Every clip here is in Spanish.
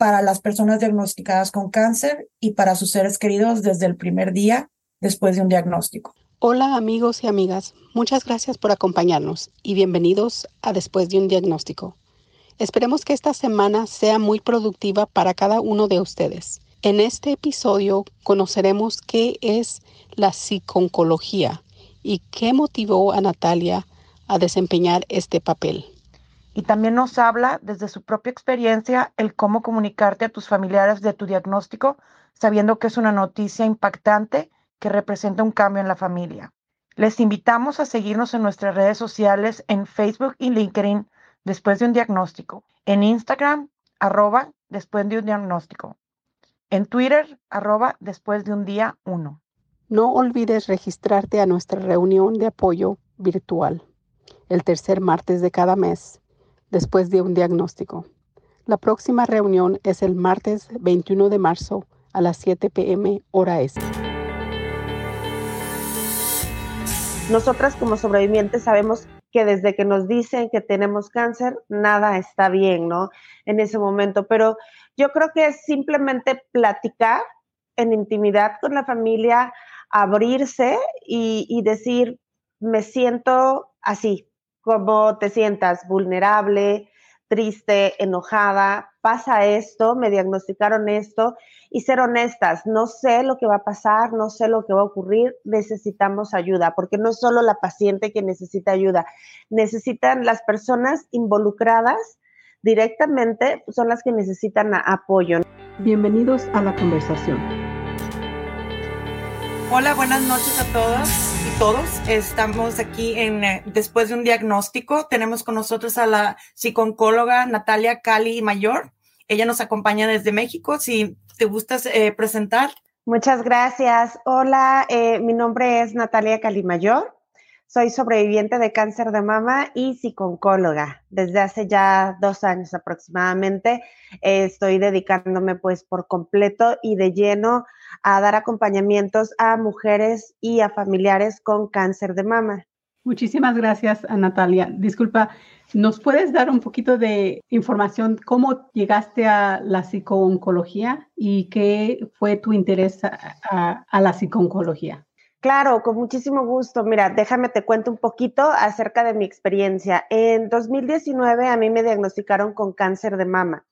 para las personas diagnosticadas con cáncer y para sus seres queridos desde el primer día después de un diagnóstico. Hola amigos y amigas, muchas gracias por acompañarnos y bienvenidos a Después de un diagnóstico. Esperemos que esta semana sea muy productiva para cada uno de ustedes. En este episodio conoceremos qué es la psiconcología y qué motivó a Natalia a desempeñar este papel. Y también nos habla desde su propia experiencia el cómo comunicarte a tus familiares de tu diagnóstico, sabiendo que es una noticia impactante que representa un cambio en la familia. Les invitamos a seguirnos en nuestras redes sociales en Facebook y LinkedIn después de un diagnóstico. En Instagram, arroba después de un diagnóstico. En Twitter, arroba después de un día uno. No olvides registrarte a nuestra reunión de apoyo virtual el tercer martes de cada mes después de un diagnóstico. La próxima reunión es el martes 21 de marzo a las 7 pm hora este. Nosotras como sobrevivientes sabemos que desde que nos dicen que tenemos cáncer, nada está bien, ¿no? En ese momento, pero yo creo que es simplemente platicar en intimidad con la familia, abrirse y, y decir, me siento así, como te sientas vulnerable, triste, enojada, pasa esto, me diagnosticaron esto y ser honestas, no sé lo que va a pasar, no sé lo que va a ocurrir, necesitamos ayuda, porque no es solo la paciente que necesita ayuda, necesitan las personas involucradas directamente, son las que necesitan apoyo. Bienvenidos a la conversación. Hola, buenas noches a todas todos. Estamos aquí en eh, después de un diagnóstico. Tenemos con nosotros a la psicóloga Natalia Cali Mayor. Ella nos acompaña desde México. Si te gustas eh, presentar. Muchas gracias. Hola, eh, mi nombre es Natalia Cali Mayor. Soy sobreviviente de cáncer de mama y psicóloga. Desde hace ya dos años aproximadamente estoy dedicándome pues por completo y de lleno a dar acompañamientos a mujeres y a familiares con cáncer de mama. Muchísimas gracias, Natalia. Disculpa, ¿nos puedes dar un poquito de información cómo llegaste a la psicooncología y qué fue tu interés a, a la psicooncología? Claro, con muchísimo gusto. Mira, déjame te cuento un poquito acerca de mi experiencia. En 2019 a mí me diagnosticaron con cáncer de mama.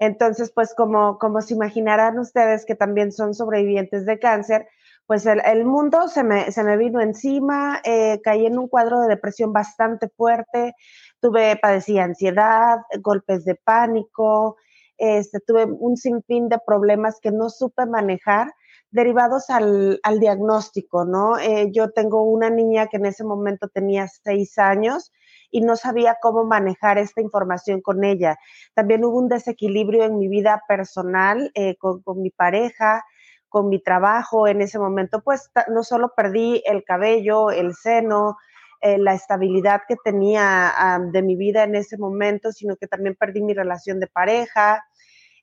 Entonces, pues como, como se imaginarán ustedes que también son sobrevivientes de cáncer, pues el, mundo se me, se me, vino encima, eh, caí en un cuadro de depresión bastante fuerte, tuve, padecí ansiedad, golpes de pánico, este, tuve un sinfín de problemas que no supe manejar derivados al, al diagnóstico, ¿no? Eh, yo tengo una niña que en ese momento tenía seis años y no sabía cómo manejar esta información con ella. También hubo un desequilibrio en mi vida personal eh, con, mi pareja, con mi trabajo. En ese momento, pues no solo perdí el cabello, el seno, eh, la estabilidad que tenía de mi vida en ese momento, sino que también perdí mi relación de pareja.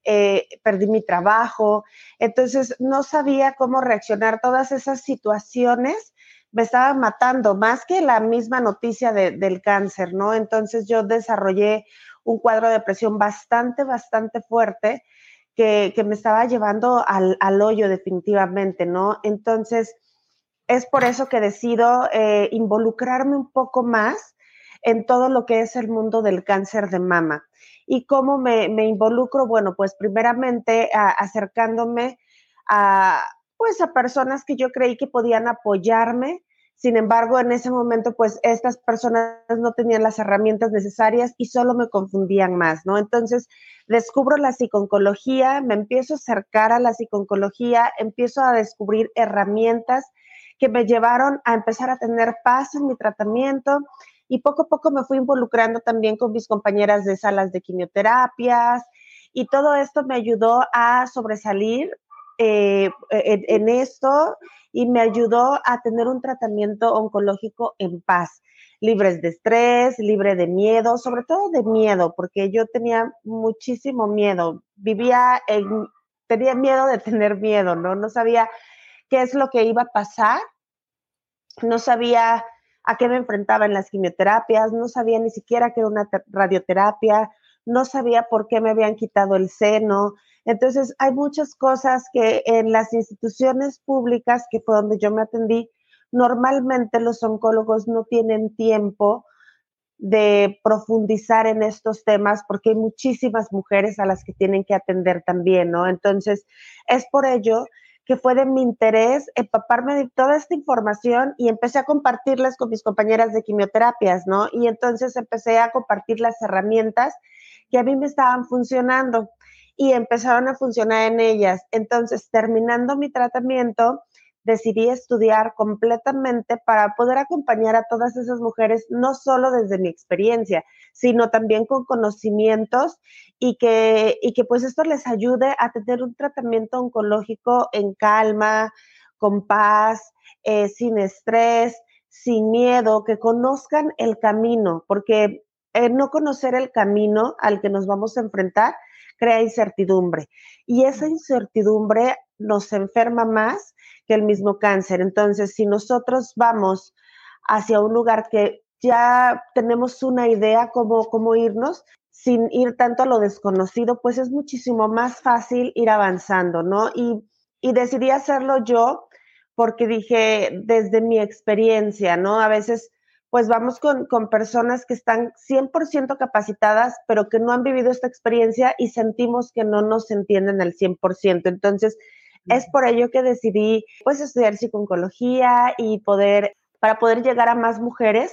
Eh, perdí mi trabajo, entonces no sabía cómo reaccionar todas esas situaciones me estaba matando, más que la misma noticia del cáncer, ¿no? Entonces yo desarrollé un cuadro de depresión bastante, bastante fuerte que, me estaba llevando al, hoyo definitivamente, ¿no? Entonces, es por eso que decido eh, involucrarme un poco más en todo lo que es el mundo del cáncer de mama. ¿Y cómo me, involucro? Bueno, pues primeramente acercándome a, pues a personas que yo creí que podían apoyarme. Sin embargo, en ese momento, pues estas personas no tenían las herramientas necesarias y solo me confundían más, ¿no? Entonces, descubro la psiconcología, me empiezo a acercar a la psiconcología, empiezo a descubrir herramientas que me llevaron a empezar a tener paz en mi tratamiento y poco a poco me fui involucrando también con mis compañeras de salas de quimioterapias, Y todo esto me ayudó a sobresalir eh, en, esto y me ayudó a tener un tratamiento oncológico en paz, libres de estrés, libre de miedo, sobre todo de miedo, porque yo tenía muchísimo miedo, vivía en, tenía miedo de tener miedo, ¿no? No sabía qué es lo que iba a pasar, no sabía a qué me enfrentaba en las quimioterapias, no sabía ni siquiera qué era una radioterapia, no sabía por qué me habían quitado el seno. Entonces, hay muchas cosas que en las instituciones públicas, que fue donde yo me atendí, normalmente los oncólogos no tienen tiempo de profundizar en estos temas porque hay muchísimas mujeres a las que tienen que atender también, ¿no? Entonces, es por ello que fue de mi interés empaparme de toda esta información y empecé a compartirlas con mis compañeras de quimioterapias, ¿no? Y entonces empecé a compartir las herramientas que a mí me estaban funcionando y empezaron a funcionar en ellas. Entonces, terminando mi tratamiento, decidí estudiar completamente para poder acompañar a todas esas mujeres, no solo desde mi experiencia, sino también con conocimientos y que, y que pues esto les ayude a tener un tratamiento oncológico en calma, con paz, eh, sin estrés, sin miedo, que conozcan el camino, porque eh, no conocer el camino al que nos vamos a enfrentar crea incertidumbre. Y esa incertidumbre nos enferma más el mismo cáncer. Entonces, si nosotros vamos hacia un lugar que ya tenemos una idea cómo, cómo irnos, sin ir tanto a lo desconocido, pues es muchísimo más fácil ir avanzando, ¿no? Y, y decidí hacerlo yo porque dije, desde mi experiencia, ¿no? A veces pues vamos con, personas que están 100% capacitadas, pero que no han vivido esta experiencia y sentimos que no nos entienden al 100%. Entonces, es por ello que decidí pues estudiar psiconcología y poder, para poder llegar a más mujeres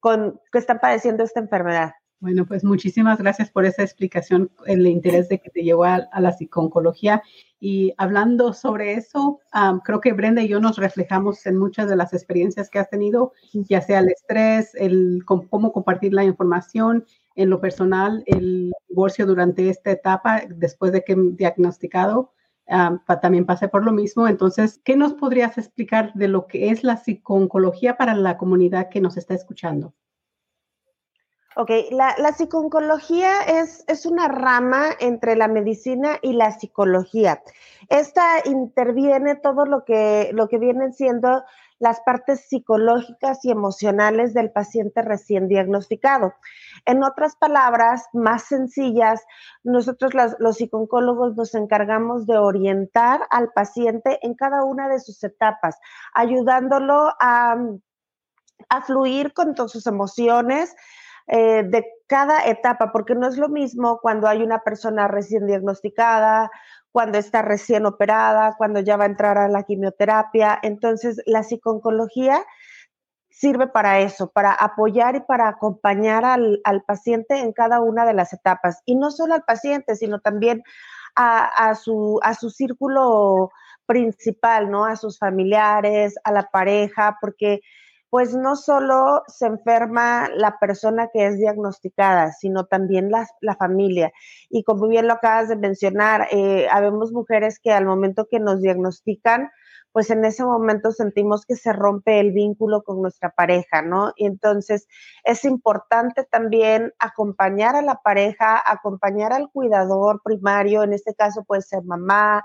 con, que están padeciendo esta enfermedad. Bueno, pues muchísimas gracias por esa explicación, el interés de que te llevó a, la psiconcología. Y hablando sobre eso, creo que Brenda y yo nos reflejamos en muchas de las experiencias que has tenido, ya sea el estrés, el cómo compartir la información, en lo personal, el divorcio durante esta etapa, después de que diagnosticado, también pasé por lo mismo. Entonces, ¿qué nos podrías explicar de lo que es la psiconcología para la comunidad que nos está escuchando? Ok, la, la psiconcología es, es, una rama entre la medicina y la psicología. Esta interviene todo lo que, lo que vienen siendo las partes psicológicas y emocionales del paciente recién diagnosticado. En otras palabras, más sencillas, nosotros los psicólogos nos encargamos de orientar al paciente en cada una de sus etapas, ayudándolo a, a fluir con todas sus emociones, eh, de cada etapa, porque no es lo mismo cuando hay una persona recién diagnosticada, cuando está recién operada, cuando ya va a entrar a la quimioterapia. Entonces, la psiconcología sirve para eso, para apoyar y para acompañar al, paciente en cada una de las etapas. Y no solo al paciente, sino también a, su, a su círculo principal, ¿no? A sus familiares, a la pareja, porque pues no solo se enferma la persona que es diagnosticada, sino también la, familia. Y como bien lo acabas de mencionar, eh, habemos mujeres que al momento que nos diagnostican, pues en ese momento sentimos que se rompe el vínculo con nuestra pareja, ¿no? Y entonces es importante también acompañar a la pareja, acompañar al cuidador primario, en este caso puede ser mamá,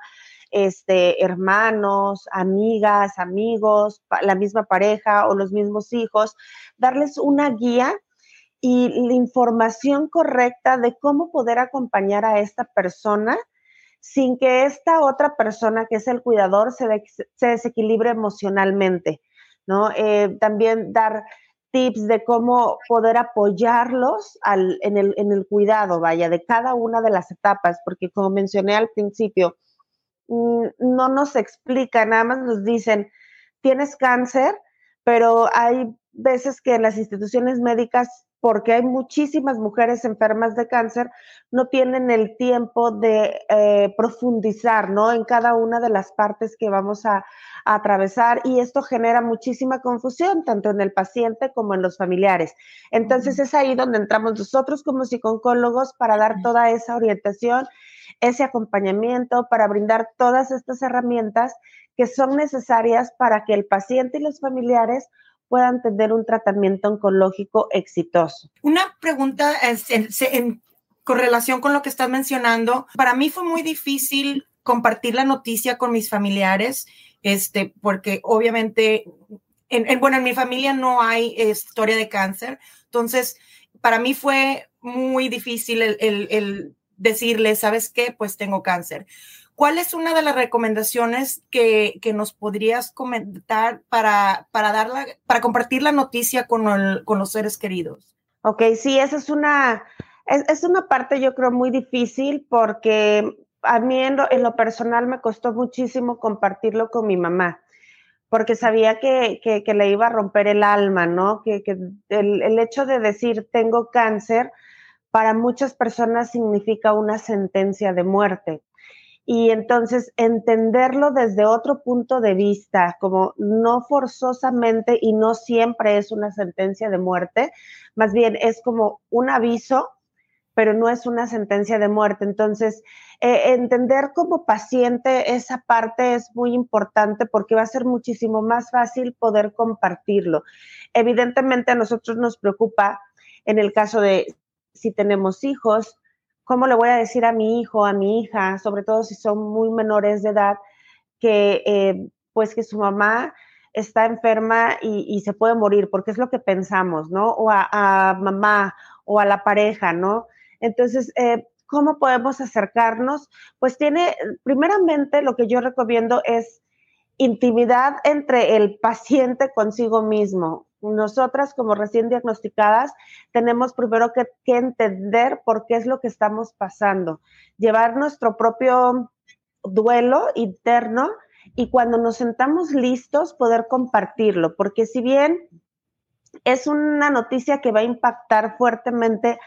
este, hermanos, amigas, amigos, la misma pareja o los mismos hijos, darles una guía y la información correcta de cómo poder acompañar a esta persona sin que esta otra persona, que es el cuidador, se, desequilibre emocionalmente, ¿no? Eh, también dar tips de cómo poder apoyarlos en, el, en el cuidado, vaya, de cada una de las etapas, porque como mencioné al principio, no nos explica, nada más nos dicen, tienes cáncer, pero hay veces que en las instituciones médicas porque hay muchísimas mujeres enfermas de cáncer, no tienen el tiempo de eh, profundizar, ¿no? En cada una de las partes que vamos a, a, atravesar y esto genera muchísima confusión, tanto en el paciente como en los familiares. Entonces es ahí donde entramos nosotros como psicólogos para dar toda esa orientación, ese acompañamiento, para brindar todas estas herramientas que son necesarias para que el paciente y los familiares puedan tener un tratamiento oncológico exitoso. Una pregunta en, correlación con lo que estás mencionando. Para mí fue muy difícil compartir la noticia con mis familiares, este, porque obviamente, en, bueno, en mi familia no hay historia de cáncer, entonces para mí fue muy difícil el decirle, ¿sabes qué? Pues tengo cáncer. ¿Cuál es una de las recomendaciones que, nos podrías comentar para, para, darla, para compartir la noticia con, con los seres queridos? Ok, sí, esa es una, es, una parte yo creo muy difícil porque a mí en lo, personal me costó muchísimo compartirlo con mi mamá porque sabía que, le iba a romper el alma, ¿no? Que, el, el, hecho de decir tengo cáncer para muchas personas significa una sentencia de muerte y entonces entenderlo desde otro punto de vista, como no forzosamente y no siempre es una sentencia de muerte, más bien es como un aviso, pero no es una sentencia de muerte. Entonces, eh, entender como paciente esa parte es muy importante porque va a ser muchísimo más fácil poder compartirlo. Evidentemente a nosotros nos preocupa en el caso de si tenemos hijos, ¿cómo le voy a decir a mi hijo, a mi hija, sobre todo si son muy menores de edad, que eh, pues que su mamá está enferma y, se puede morir, porque es lo que pensamos, ¿no? O a, mamá o a la pareja, ¿no? Entonces, eh, ¿cómo podemos acercarnos? Pues tiene, primeramente, lo que yo recomiendo es intimidad entre el paciente consigo mismo nosotras como recién diagnosticadas tenemos primero que, entender por qué es lo que estamos pasando, llevar nuestro propio duelo interno y cuando nos sentamos listos poder compartirlo, porque si bien es una noticia que va a impactar fuertemente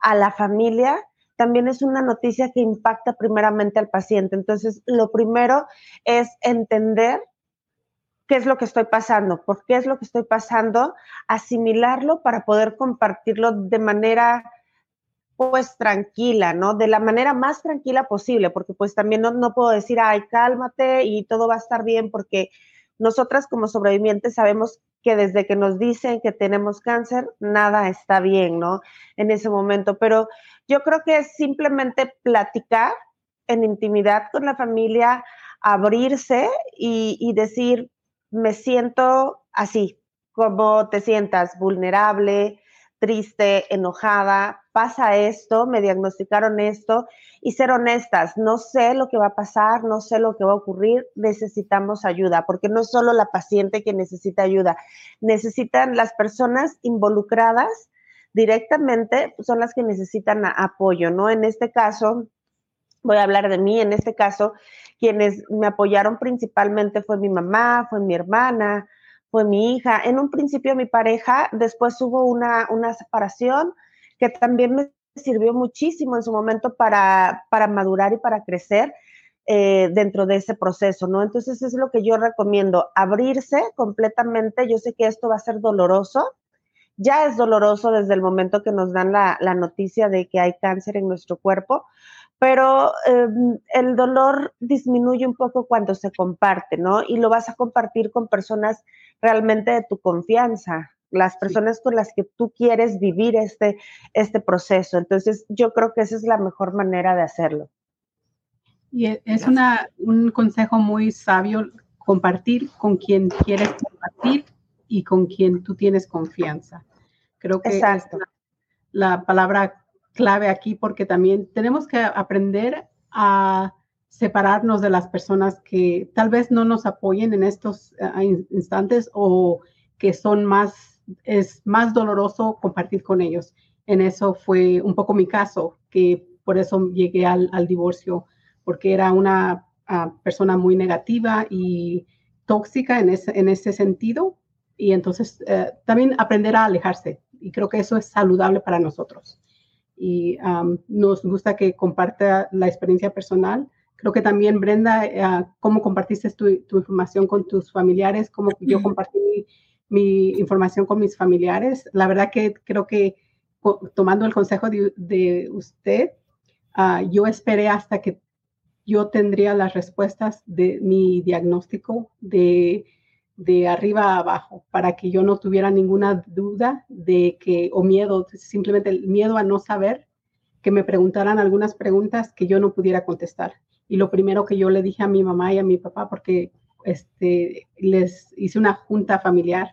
a la familia, también es una noticia que impacta primeramente al paciente. Entonces, lo primero es entender qué es lo que estoy pasando, por qué es lo que estoy pasando, asimilarlo para poder compartirlo de manera pues tranquila, ¿no? De la manera más tranquila posible, porque pues también no, no puedo decir, ay, cálmate y todo va a estar bien, porque nosotras como sobrevivientes sabemos que desde que nos dicen que tenemos cáncer, nada está bien, ¿no? En ese momento, pero yo creo que es simplemente platicar en intimidad con la familia, abrirse y, y decir, me siento así, como te sientas vulnerable, triste, enojada, pasa esto, me diagnosticaron esto y ser honestas, no sé lo que va a pasar, no sé lo que va a ocurrir, necesitamos ayuda, porque no es solo la paciente que necesita ayuda, necesitan las personas involucradas directamente, son las que necesitan apoyo, ¿no? En este caso, voy a hablar de mí, en este caso, quienes me apoyaron principalmente fue mi mamá, fue mi hermana, fue mi hija. En un principio mi pareja, después hubo una, una separación que también me sirvió muchísimo en su momento para, para madurar y para crecer eh, dentro de ese proceso, ¿no? Entonces es lo que yo recomiendo, abrirse completamente. Yo sé que esto va a ser doloroso, ya es doloroso desde el momento que nos dan la, la noticia de que hay cáncer en nuestro cuerpo, pero em, el dolor disminuye un poco cuando se comparte, ¿no? Y lo vas a compartir con personas realmente de tu confianza, las personas con las que tú quieres vivir este, este proceso. Entonces, yo creo que esa es la mejor manera de hacerlo. Y e, es una, un consejo muy sabio compartir con quien quieres compartir y con quien tú tienes confianza. Creo que Exacto. es la, la palabra clave aquí porque también tenemos que aprender a separarnos de las personas que tal vez no nos apoyen en estos eh, instantes o que son más, es más doloroso compartir con ellos. En eso fue un poco mi caso, que por eso llegué al, divorcio, porque era una persona muy negativa y tóxica en ese, en ese sentido. Y entonces eh, también aprender a alejarse y creo que eso es saludable para nosotros. Y nos gusta que comparta la experiencia personal. Creo que también, Brenda, uh, cómo compartiste tu, información con tus familiares, cómo yo compartí mi, información con mis familiares. La verdad que creo que tomando el consejo de, usted, uh, yo esperé hasta que yo tendría las respuestas de mi diagnóstico de, de arriba a abajo para que yo no tuviera ninguna duda de que, o miedo, simplemente el miedo a no saber, que me preguntaran algunas preguntas que yo no pudiera contestar. Y lo primero que yo le dije a mi mamá y a mi papá, porque este, les hice una junta familiar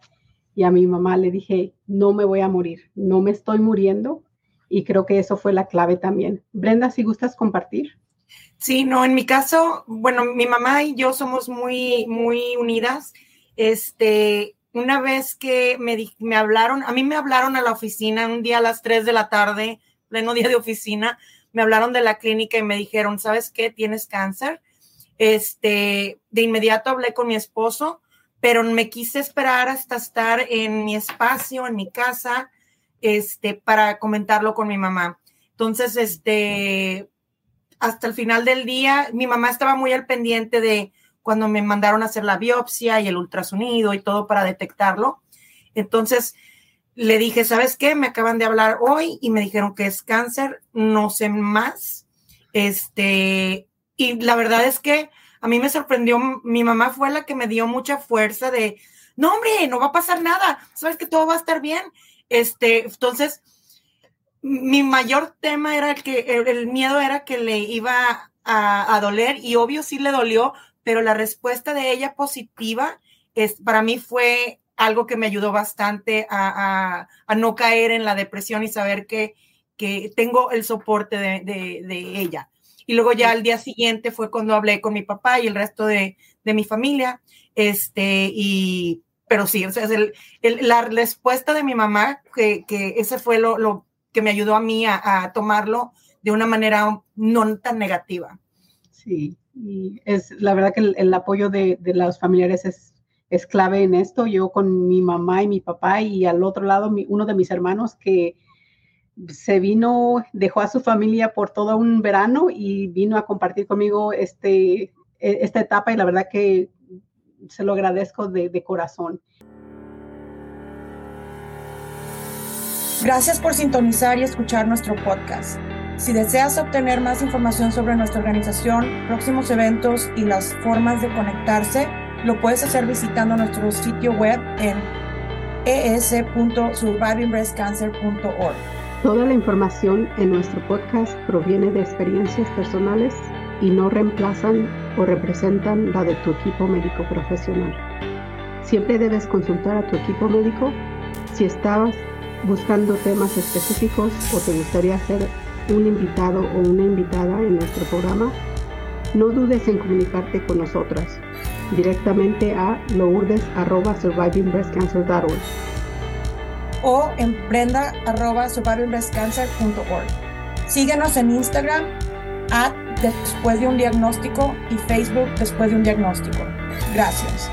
y a mi mamá le dije, no me voy a morir, no me estoy muriendo. Y creo que eso fue la clave también. Brenda, si gustas compartir. Sí, no, en mi caso, bueno, mi mamá y yo somos muy, muy unidas. Este, una vez que me, me hablaron, a mí me hablaron a la oficina un día a las 3 de la tarde, pleno día de oficina, me hablaron de la clínica y me dijeron, ¿sabes qué? Tienes cáncer. Este, de inmediato hablé con mi esposo, pero me quise esperar hasta estar en mi espacio, en mi casa, este, para comentarlo con mi mamá. Entonces, este, hasta el final del día, mi mamá estaba muy al pendiente de cuando me mandaron a hacer la biopsia y el ultrasonido y todo para detectarlo. Entonces le dije, ¿sabes qué? Me acaban de hablar hoy y me dijeron que es cáncer, no sé más. Este, y la verdad es que a mí me sorprendió, mi mamá fue la que me dio mucha fuerza de, no, hombre, no va a pasar nada, sabes que todo va a estar bien. Este, entonces, mi mayor tema era el que el, miedo era que le iba a, doler y obvio sí le dolió, pero la respuesta de ella positiva es, para mí fue algo que me ayudó bastante a, no caer en la depresión y saber que, tengo el soporte de, ella. Y luego ya al día siguiente fue cuando hablé con mi papá y el resto de, mi familia, este, y, pero sí, sea, la respuesta de mi mamá, que, ese fue lo que me ayudó a mí a, tomarlo de una manera no tan negativa. Sí, y es la verdad que el, apoyo de, de, los familiares es, es clave en esto. Yo con mi mamá y mi papá y al otro lado uno de mis hermanos que se vino, dejó a su familia por todo un verano y vino a compartir conmigo este, e, esta etapa y la verdad que se lo agradezco de, de corazón. Gracias por sintonizar y escuchar nuestro podcast. Si deseas obtener más información sobre nuestra organización, próximos eventos y las formas de conectarse, lo puedes hacer visitando nuestro sitio web en es.survivingbreastcancer.org. Toda la información en nuestro podcast proviene de experiencias personales y no reemplazan o representan la de tu equipo médico profesional. Siempre debes consultar a tu equipo médico si estabas buscando temas específicos o te gustaría ser un invitado o una invitada en nuestro programa, no dudes en comunicarte con nosotras directamente a lourdes.survivingbreastcancer.org o en brenda.survivingbreastcancer.org. Síguenos en Instagram at después de un diagnóstico y Facebook después de un diagnóstico. Gracias.